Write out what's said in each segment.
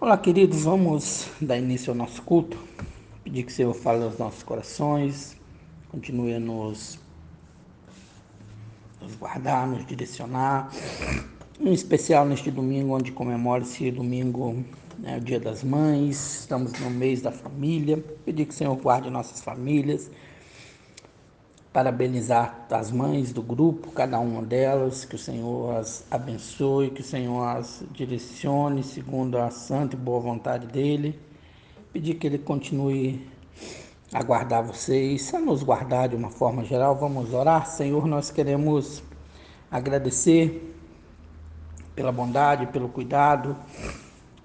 Olá, queridos, vamos dar início ao nosso culto. Pedir que o Senhor fale aos nossos corações, continue a nos, nos guardar, nos direcionar. Em especial neste domingo, onde comemora-se domingo, né, o Dia das Mães, estamos no mês da família. Pedir que o Senhor guarde nossas famílias parabenizar as mães do grupo, cada uma delas, que o Senhor as abençoe, que o Senhor as direcione segundo a santa e boa vontade dele. Pedir que ele continue a guardar vocês, a nos guardar de uma forma geral. Vamos orar. Senhor, nós queremos agradecer pela bondade, pelo cuidado.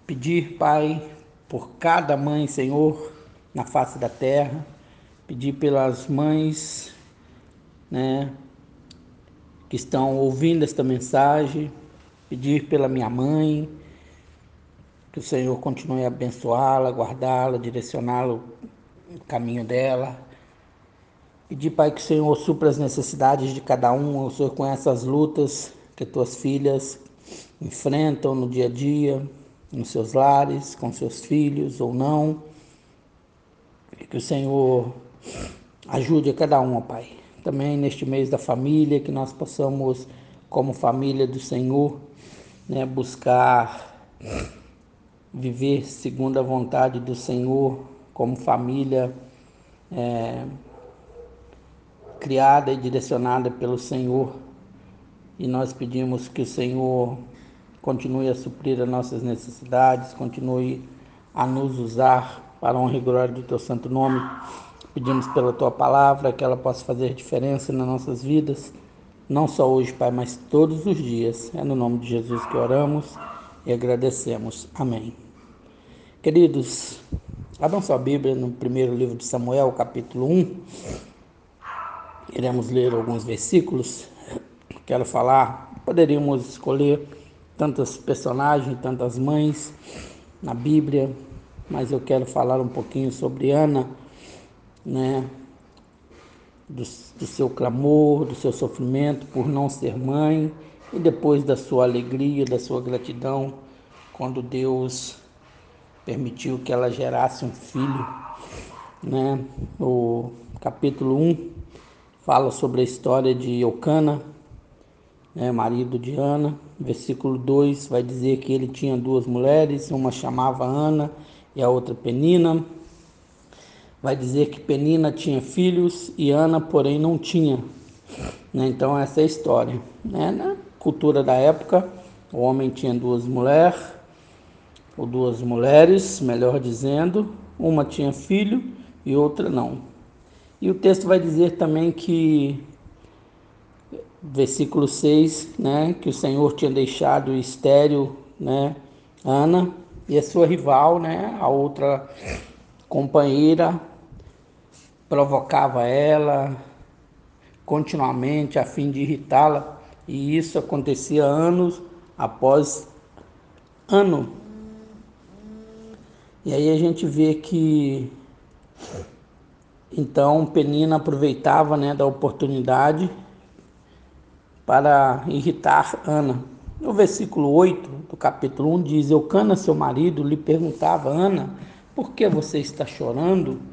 Pedir, Pai, por cada mãe, Senhor, na face da terra. Pedir pelas mães né, que estão ouvindo esta mensagem, pedir pela minha mãe, que o Senhor continue a abençoá-la, guardá-la, direcioná-la no caminho dela. Pedir, Pai, que o Senhor supra as necessidades de cada um, o Senhor conhece as lutas que tuas filhas enfrentam no dia a dia, nos seus lares, com seus filhos ou não. E que o Senhor ajude a cada uma, Pai também neste mês da família, que nós possamos, como família do Senhor, né, buscar viver segundo a vontade do Senhor, como família é, criada e direcionada pelo Senhor. E nós pedimos que o Senhor continue a suprir as nossas necessidades, continue a nos usar para honra e glória do teu santo nome. Pedimos pela tua palavra que ela possa fazer diferença nas nossas vidas, não só hoje, Pai, mas todos os dias. É no nome de Jesus que oramos e agradecemos. Amém. Queridos, abram sua Bíblia no primeiro livro de Samuel, capítulo 1. Iremos ler alguns versículos. Quero falar, poderíamos escolher tantos personagens, tantas mães na Bíblia, mas eu quero falar um pouquinho sobre Ana né, do, do seu clamor, do seu sofrimento por não ser mãe e depois da sua alegria, da sua gratidão quando Deus permitiu que ela gerasse um filho. Né? O capítulo 1 fala sobre a história de Eucana, né, marido de Ana. Versículo 2 vai dizer que ele tinha duas mulheres, uma chamava Ana e a outra Penina vai dizer que Penina tinha filhos e Ana, porém, não tinha. Né? Então, essa é a história. Né? Na cultura da época, o homem tinha duas mulheres, ou duas mulheres, melhor dizendo, uma tinha filho e outra não. E o texto vai dizer também que, versículo 6, né, que o Senhor tinha deixado estéreo né, Ana e a sua rival, né, a outra companheira, provocava ela continuamente a fim de irritá-la, e isso acontecia anos após ano. E aí a gente vê que então Penina aproveitava né, da oportunidade para irritar Ana. No versículo 8 do capítulo 1 diz: Eucana, seu marido, lhe perguntava, Ana, por que você está chorando?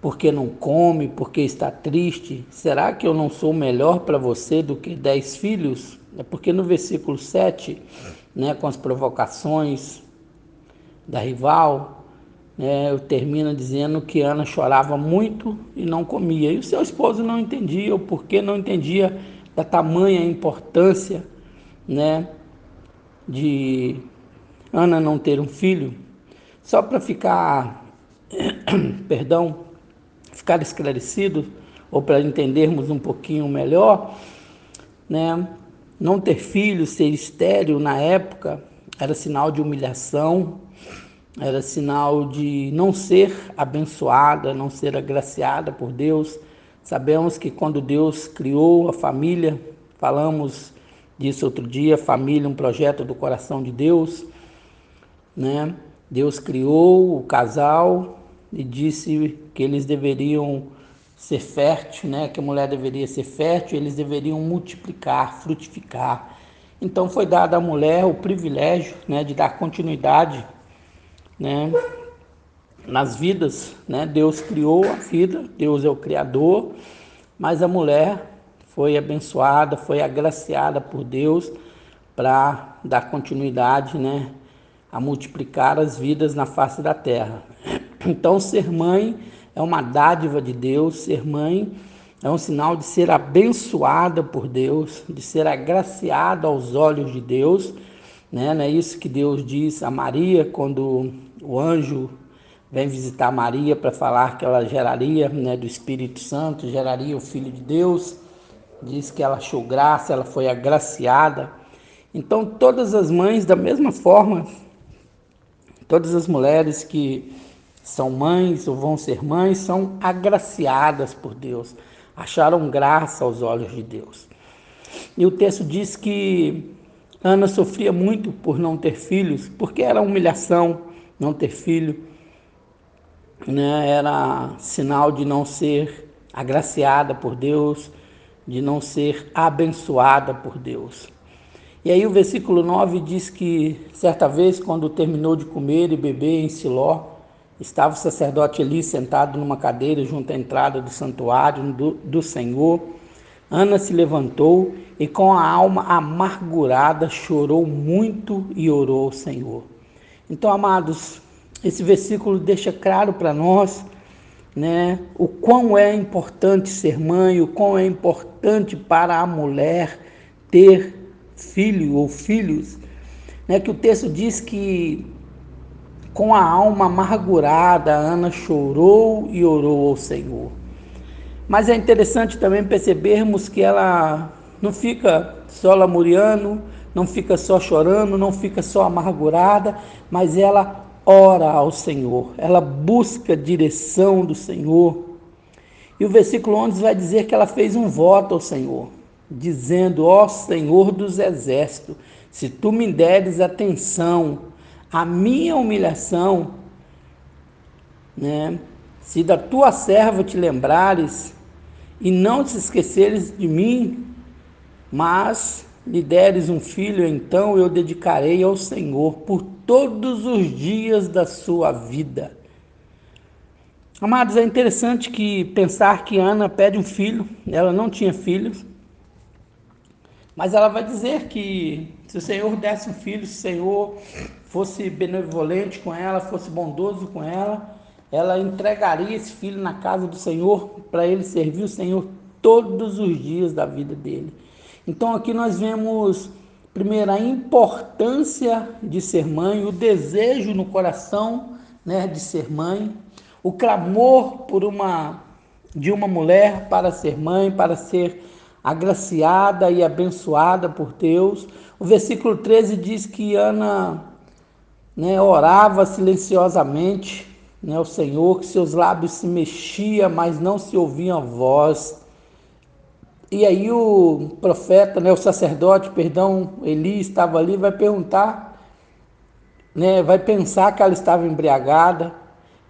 Porque não come, porque está triste? Será que eu não sou melhor para você do que dez filhos? É porque no versículo 7, né, com as provocações da rival, né, eu termino dizendo que Ana chorava muito e não comia. E o seu esposo não entendia, o porquê não entendia da tamanha importância né, de Ana não ter um filho. Só para ficar, perdão, ficar esclarecido ou para entendermos um pouquinho melhor, né? Não ter filho, ser estéril na época era sinal de humilhação, era sinal de não ser abençoada, não ser agraciada por Deus. Sabemos que quando Deus criou a família, falamos disso outro dia, família, um projeto do coração de Deus, né? Deus criou o casal e disse que eles deveriam ser férteis, né? que a mulher deveria ser fértil, eles deveriam multiplicar, frutificar. Então foi dado à mulher o privilégio né, de dar continuidade né, nas vidas. Né? Deus criou a vida, Deus é o Criador, mas a mulher foi abençoada, foi agraciada por Deus para dar continuidade né, a multiplicar as vidas na face da terra. Então, ser mãe é uma dádiva de Deus, ser mãe é um sinal de ser abençoada por Deus, de ser agraciada aos olhos de Deus. Né? Não é isso que Deus diz a Maria quando o anjo vem visitar Maria para falar que ela geraria né, do Espírito Santo, geraria o Filho de Deus. Diz que ela achou graça, ela foi agraciada. Então, todas as mães, da mesma forma, todas as mulheres que são mães ou vão ser mães, são agraciadas por Deus acharam graça aos olhos de Deus. E o texto diz que Ana sofria muito por não ter filhos, porque era humilhação não ter filho, né? era sinal de não ser agraciada por Deus, de não ser abençoada por Deus. E aí o versículo 9 diz que certa vez, quando terminou de comer e beber em Siló, Estava o sacerdote ali sentado numa cadeira junto à entrada do santuário do, do Senhor. Ana se levantou e, com a alma amargurada, chorou muito e orou ao Senhor. Então, amados, esse versículo deixa claro para nós né, o quão é importante ser mãe, o quão é importante para a mulher ter filho ou filhos. Né, que o texto diz que com a alma amargurada, Ana chorou e orou ao Senhor. Mas é interessante também percebermos que ela não fica só lamuriando, não fica só chorando, não fica só amargurada, mas ela ora ao Senhor, ela busca a direção do Senhor. E o versículo 11 vai dizer que ela fez um voto ao Senhor, dizendo: Ó Senhor dos exércitos, se tu me deres atenção, a minha humilhação, né? Se da tua serva te lembrares e não te esqueceres de mim, mas me deres um filho, então eu dedicarei ao Senhor por todos os dias da sua vida. Amados, é interessante que pensar que Ana pede um filho, ela não tinha filhos, mas ela vai dizer que se o Senhor desse um filho, se o Senhor fosse benevolente com ela, fosse bondoso com ela, ela entregaria esse filho na casa do Senhor para ele servir o Senhor todos os dias da vida dele. Então aqui nós vemos primeiro a importância de ser mãe, o desejo no coração, né, de ser mãe, o clamor por uma de uma mulher para ser mãe, para ser agraciada e abençoada por Deus. O versículo 13 diz que Ana né, orava silenciosamente né, ao Senhor, que seus lábios se mexiam, mas não se ouvia voz. E aí o profeta, né, o sacerdote, perdão, Eli estava ali, vai perguntar, né, vai pensar que ela estava embriagada.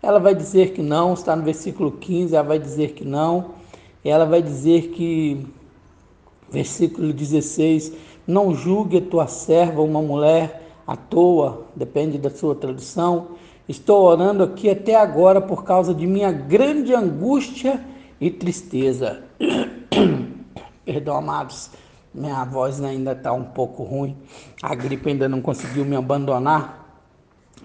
Ela vai dizer que não, está no versículo 15, ela vai dizer que não. Ela vai dizer que Versículo 16: Não julgue tua serva uma mulher à toa, depende da sua tradução. Estou orando aqui até agora por causa de minha grande angústia e tristeza. Perdão, amados, minha voz ainda está um pouco ruim. A gripe ainda não conseguiu me abandonar,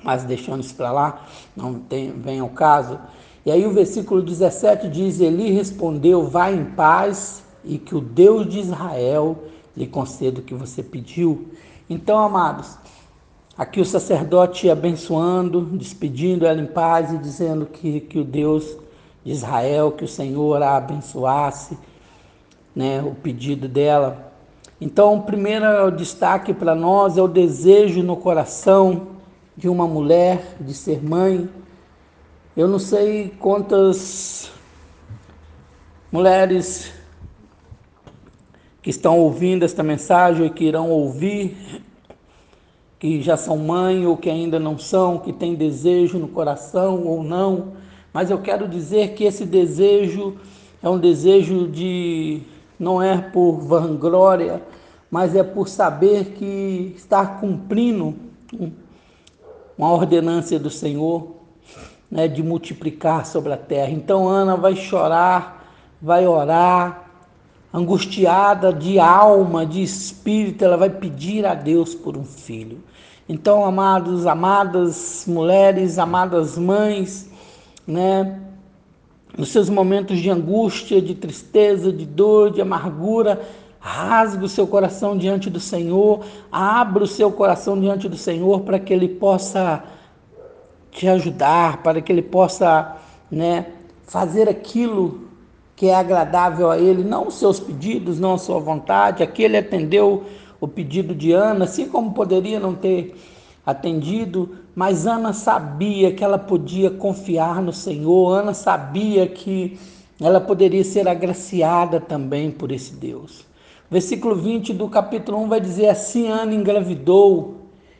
mas deixando isso para lá, não tem, vem ao caso. E aí o versículo 17 diz: Eli respondeu: Vá em paz e que o Deus de Israel lhe conceda o que você pediu. Então, amados, aqui o sacerdote abençoando, despedindo ela em paz e dizendo que, que o Deus de Israel, que o Senhor a abençoasse, né, o pedido dela. Então, o primeiro destaque para nós é o desejo no coração de uma mulher de ser mãe. Eu não sei quantas mulheres que estão ouvindo esta mensagem e que irão ouvir, que já são mãe ou que ainda não são, que têm desejo no coração ou não, mas eu quero dizer que esse desejo é um desejo de não é por vanglória, mas é por saber que está cumprindo uma ordenância do Senhor né, de multiplicar sobre a terra. Então Ana vai chorar, vai orar, angustiada de alma, de espírito, ela vai pedir a Deus por um filho. Então, amados, amadas mulheres, amadas mães, né, nos seus momentos de angústia, de tristeza, de dor, de amargura, rasgue o seu coração diante do Senhor, abra o seu coração diante do Senhor para que Ele possa te ajudar, para que Ele possa né, fazer aquilo que é agradável a Ele, não os seus pedidos, não a sua vontade. Aqui Ele atendeu o pedido de Ana, assim como poderia não ter atendido, mas Ana sabia que ela podia confiar no Senhor, Ana sabia que ela poderia ser agraciada também por esse Deus. Versículo 20 do capítulo 1 vai dizer assim: Ana engravidou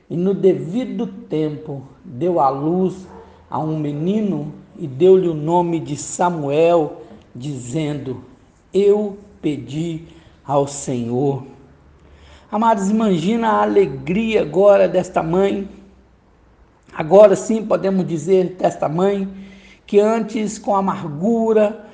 e no devido tempo deu à luz a um menino e deu-lhe o nome de Samuel, dizendo: Eu pedi ao Senhor. Amados, imagina a alegria agora desta mãe. Agora sim podemos dizer desta mãe que antes com amargura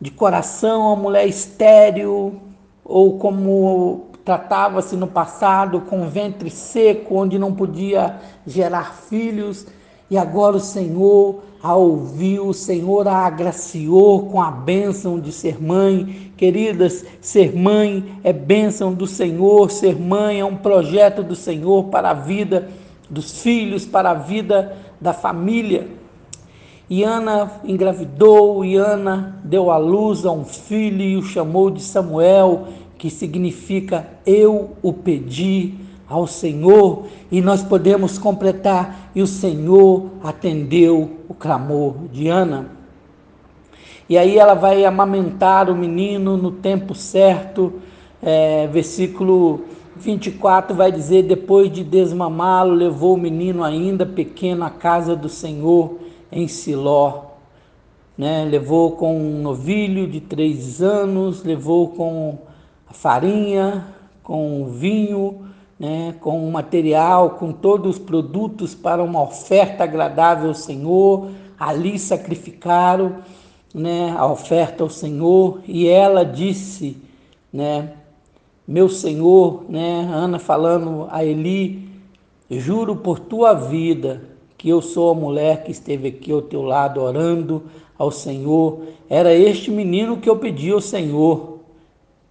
de coração, a mulher estéril, ou como tratava-se no passado com ventre seco, onde não podia gerar filhos, e agora o Senhor a ouviu, o Senhor a agraciou com a bênção de ser mãe. Queridas, ser mãe é bênção do Senhor, ser mãe é um projeto do Senhor para a vida dos filhos, para a vida da família. E Ana engravidou, e Ana deu à luz a um filho e o chamou de Samuel, que significa eu o pedi ao Senhor, e nós podemos completar, e o Senhor atendeu o clamor de Ana. E aí ela vai amamentar o menino no tempo certo, é, versículo 24 vai dizer: depois de desmamá-lo, levou o menino ainda pequeno à casa do Senhor em Siló. Né? Levou com um novilho de três anos, levou com a farinha, com vinho, né? com o material, com todos os produtos para uma oferta agradável ao Senhor. Ali sacrificaram né? a oferta ao Senhor e ela disse, né? meu Senhor, né? Ana falando a Eli, juro por tua vida que eu sou a mulher que esteve aqui ao teu lado orando ao Senhor. Era este menino que eu pedi ao Senhor,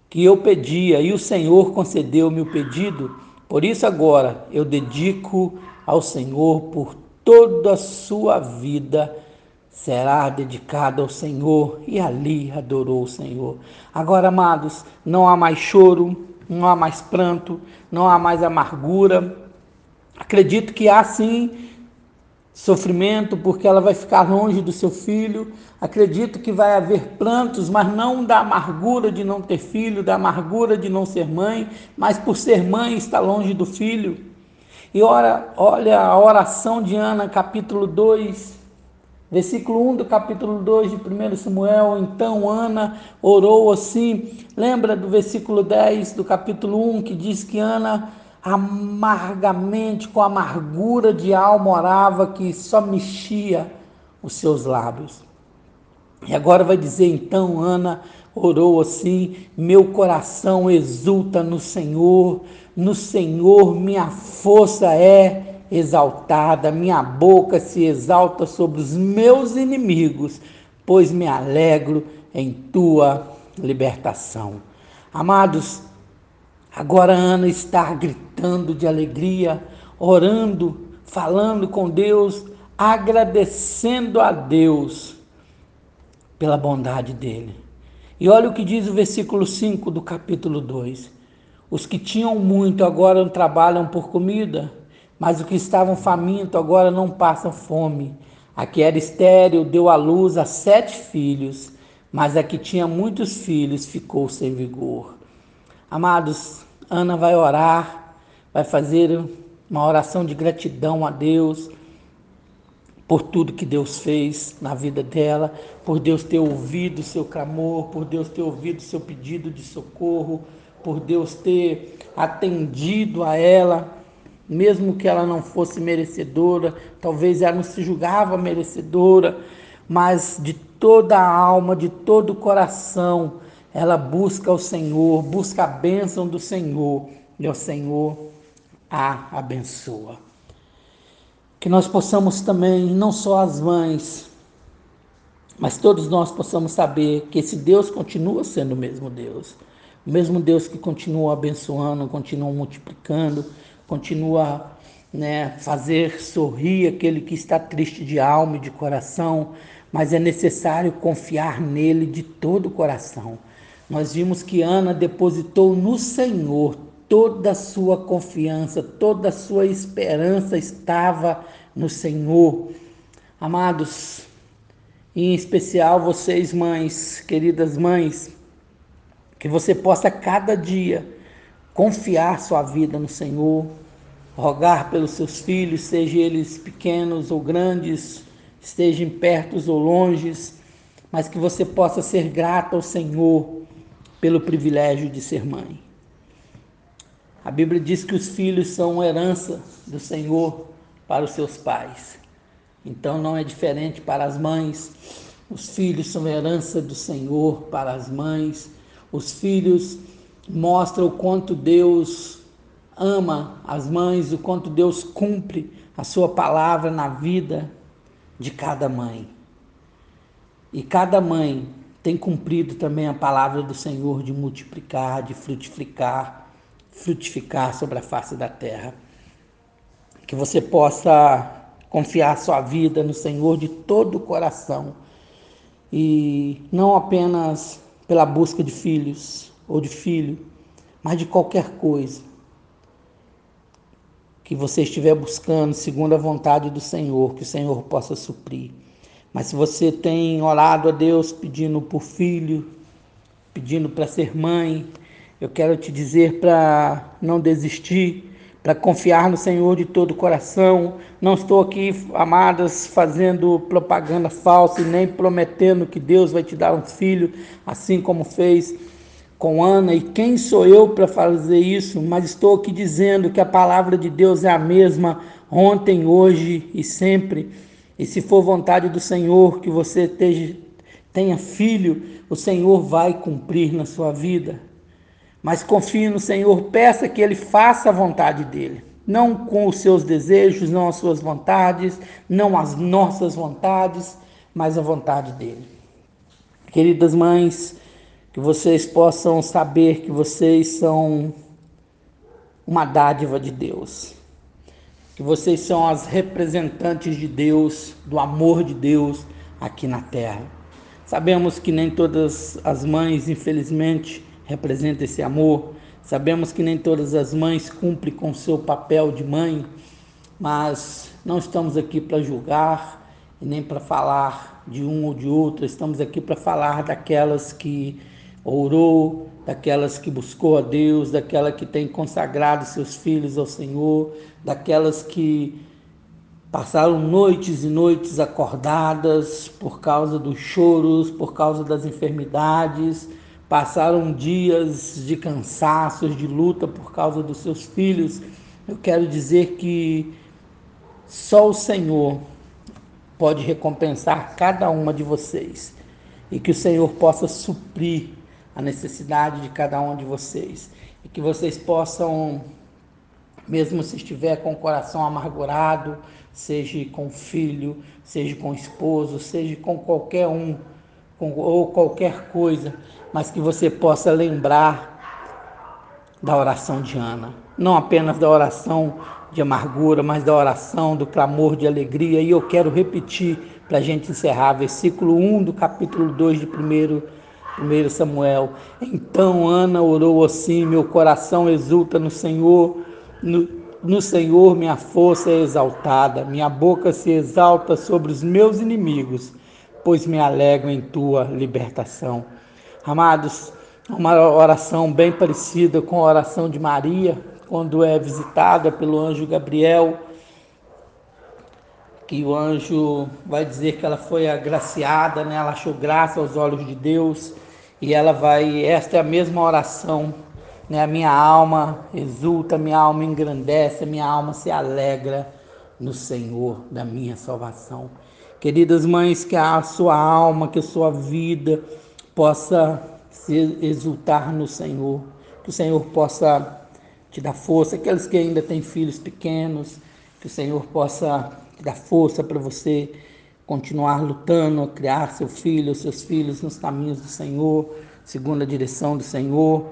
que eu pedia, e o Senhor concedeu-me o pedido. Por isso agora eu dedico ao Senhor por toda a sua vida será dedicada ao Senhor e ali adorou o Senhor. Agora, amados, não há mais choro, não há mais pranto, não há mais amargura. Acredito que há sim sofrimento, porque ela vai ficar longe do seu filho. Acredito que vai haver prantos, mas não da amargura de não ter filho, da amargura de não ser mãe, mas por ser mãe está longe do filho. E ora, olha a oração de Ana, capítulo 2, versículo 1 do capítulo 2 de 1 Samuel. Então Ana orou assim. Lembra do versículo 10 do capítulo 1 que diz que Ana amargamente, com amargura de alma orava que só mexia os seus lábios. E agora vai dizer então, Ana orou assim: meu coração exulta no Senhor, no Senhor minha força é exaltada, minha boca se exalta sobre os meus inimigos, pois me alegro em tua libertação. Amados, Agora Ana está gritando de alegria, orando, falando com Deus, agradecendo a Deus pela bondade dele. E olha o que diz o versículo 5 do capítulo 2. Os que tinham muito agora não trabalham por comida, mas os que estavam famintos agora não passam fome. A que era estéril deu à luz a sete filhos, mas a que tinha muitos filhos ficou sem vigor. Amados, Ana vai orar, vai fazer uma oração de gratidão a Deus por tudo que Deus fez na vida dela, por Deus ter ouvido o seu clamor, por Deus ter ouvido o seu pedido de socorro, por Deus ter atendido a ela, mesmo que ela não fosse merecedora, talvez ela não se julgava merecedora, mas de toda a alma, de todo o coração, ela busca o Senhor, busca a bênção do Senhor, e o Senhor a abençoa. Que nós possamos também, não só as mães, mas todos nós possamos saber que esse Deus continua sendo o mesmo Deus. O mesmo Deus que continua abençoando, continua multiplicando, continua né, fazer sorrir aquele que está triste de alma e de coração, mas é necessário confiar nele de todo o coração. Nós vimos que Ana depositou no Senhor toda a sua confiança, toda a sua esperança estava no Senhor. Amados, em especial vocês mães, queridas mães, que você possa cada dia confiar sua vida no Senhor, rogar pelos seus filhos, sejam eles pequenos ou grandes, estejam perto ou longe, mas que você possa ser grato ao Senhor pelo privilégio de ser mãe. A Bíblia diz que os filhos são herança do Senhor para os seus pais. Então não é diferente para as mães. Os filhos são herança do Senhor para as mães. Os filhos mostram o quanto Deus ama as mães, o quanto Deus cumpre a sua palavra na vida de cada mãe. E cada mãe tem cumprido também a palavra do Senhor de multiplicar, de frutificar, frutificar sobre a face da terra. Que você possa confiar sua vida no Senhor de todo o coração e não apenas pela busca de filhos ou de filho, mas de qualquer coisa que você estiver buscando segundo a vontade do Senhor, que o Senhor possa suprir. Mas se você tem orado a Deus pedindo por filho, pedindo para ser mãe, eu quero te dizer para não desistir, para confiar no Senhor de todo o coração. Não estou aqui, amadas, fazendo propaganda falsa e nem prometendo que Deus vai te dar um filho, assim como fez com Ana. E quem sou eu para fazer isso? Mas estou aqui dizendo que a palavra de Deus é a mesma ontem, hoje e sempre. E se for vontade do Senhor que você tenha filho, o Senhor vai cumprir na sua vida. Mas confie no Senhor, peça que Ele faça a vontade dEle. Não com os seus desejos, não as suas vontades, não as nossas vontades, mas a vontade dEle. Queridas mães, que vocês possam saber que vocês são uma dádiva de Deus que vocês são as representantes de Deus, do amor de Deus aqui na terra. Sabemos que nem todas as mães, infelizmente, representam esse amor. Sabemos que nem todas as mães cumprem com seu papel de mãe, mas não estamos aqui para julgar e nem para falar de um ou de outro. Estamos aqui para falar daquelas que orou, daquelas que buscou a Deus, daquela que tem consagrado seus filhos ao Senhor, daquelas que passaram noites e noites acordadas por causa dos choros, por causa das enfermidades, passaram dias de cansaços, de luta por causa dos seus filhos. Eu quero dizer que só o Senhor pode recompensar cada uma de vocês e que o Senhor possa suprir a necessidade de cada um de vocês e que vocês possam, mesmo se estiver com o coração amargurado, seja com filho, seja com esposo, seja com qualquer um com, ou qualquer coisa, mas que você possa lembrar da oração de Ana, não apenas da oração de amargura, mas da oração do clamor de alegria. E eu quero repetir para a gente encerrar, versículo 1 do capítulo 2 de 1 1 Samuel. Então Ana orou assim: Meu coração exulta no Senhor, no, no Senhor minha força é exaltada, minha boca se exalta sobre os meus inimigos, pois me alegro em tua libertação. Amados, uma oração bem parecida com a oração de Maria, quando é visitada pelo anjo Gabriel, que o anjo vai dizer que ela foi agraciada, né? ela achou graça aos olhos de Deus e ela vai, esta é a mesma oração Né? A minha alma exulta, minha alma engrandece, minha alma se alegra no Senhor da minha salvação. Queridas mães, que a sua alma, que a sua vida possa se exultar no Senhor, que o Senhor possa te dar força, aqueles que ainda têm filhos pequenos, que o Senhor possa te dar força para você continuar lutando, a criar seu filho, seus filhos nos caminhos do Senhor, segundo a direção do Senhor.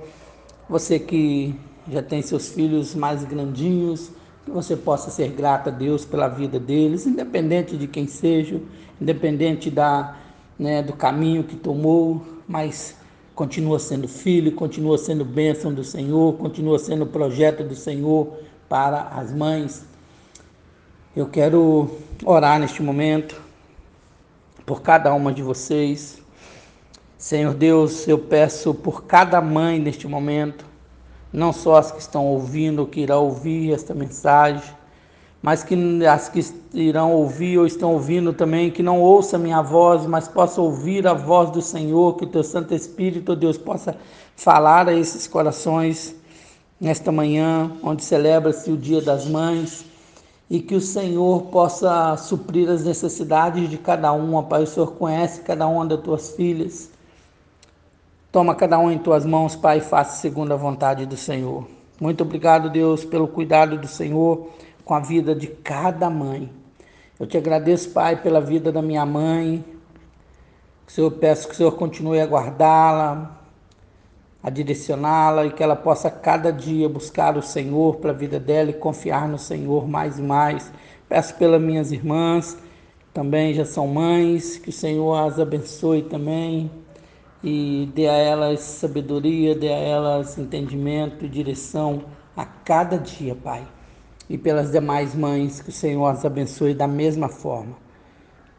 Você que já tem seus filhos mais grandinhos, que você possa ser grata a Deus pela vida deles, independente de quem seja, independente da, né, do caminho que tomou, mas continua sendo filho, continua sendo bênção do Senhor, continua sendo projeto do Senhor para as mães. Eu quero orar neste momento por cada uma de vocês. Senhor Deus, eu peço por cada mãe neste momento, não só as que estão ouvindo ou que irão ouvir esta mensagem, mas que as que irão ouvir ou estão ouvindo também, que não ouça minha voz, mas possa ouvir a voz do Senhor, que o teu Santo Espírito, Deus, possa falar a esses corações nesta manhã, onde celebra-se o Dia das Mães, e que o Senhor possa suprir as necessidades de cada uma, Pai. O Senhor conhece cada uma das tuas filhas. Toma cada um em tuas mãos, Pai, e faça segundo a vontade do Senhor. Muito obrigado, Deus, pelo cuidado do Senhor com a vida de cada mãe. Eu te agradeço, Pai, pela vida da minha mãe. Senhor, peço que o Senhor continue a guardá-la, a direcioná-la e que ela possa cada dia buscar o Senhor para a vida dela e confiar no Senhor mais e mais. Peço pelas minhas irmãs, também já são mães, que o Senhor as abençoe também e dê a elas sabedoria, dê a elas entendimento e direção a cada dia, Pai e pelas demais mães, que o Senhor as abençoe da mesma forma.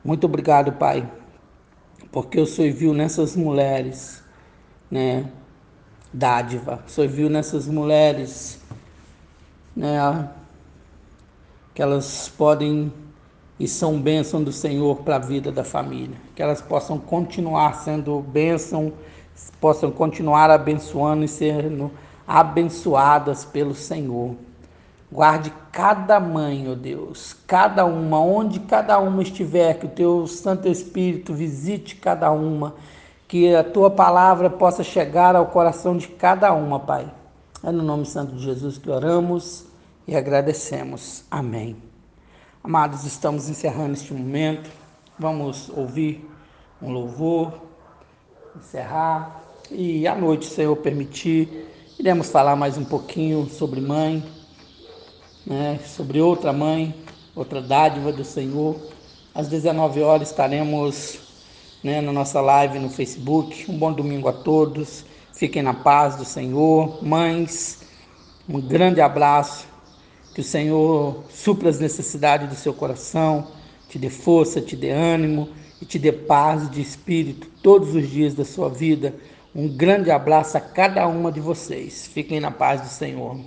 Muito obrigado, Pai, porque o Senhor viu nessas mulheres, né, dádiva, Senhor viu nessas mulheres, né, que elas podem e são bênção do Senhor para a vida da família, que elas possam continuar sendo bênção, possam continuar abençoando e sendo abençoadas pelo Senhor. Guarde cada mãe, ó oh Deus, cada uma, onde cada uma estiver, que o teu Santo Espírito visite cada uma, que a tua palavra possa chegar ao coração de cada uma, Pai. É no nome santo de Jesus que oramos e agradecemos. Amém. Amados, estamos encerrando este momento. Vamos ouvir um louvor, encerrar e à noite, se Senhor permitir, iremos falar mais um pouquinho sobre mãe né, sobre outra mãe, outra dádiva do Senhor. Às 19 horas estaremos né, na nossa live no Facebook. Um bom domingo a todos. Fiquem na paz do Senhor. Mães, um grande abraço. Que o Senhor supra as necessidades do seu coração, te dê força, te dê ânimo e te dê paz de espírito todos os dias da sua vida. Um grande abraço a cada uma de vocês. Fiquem na paz do Senhor.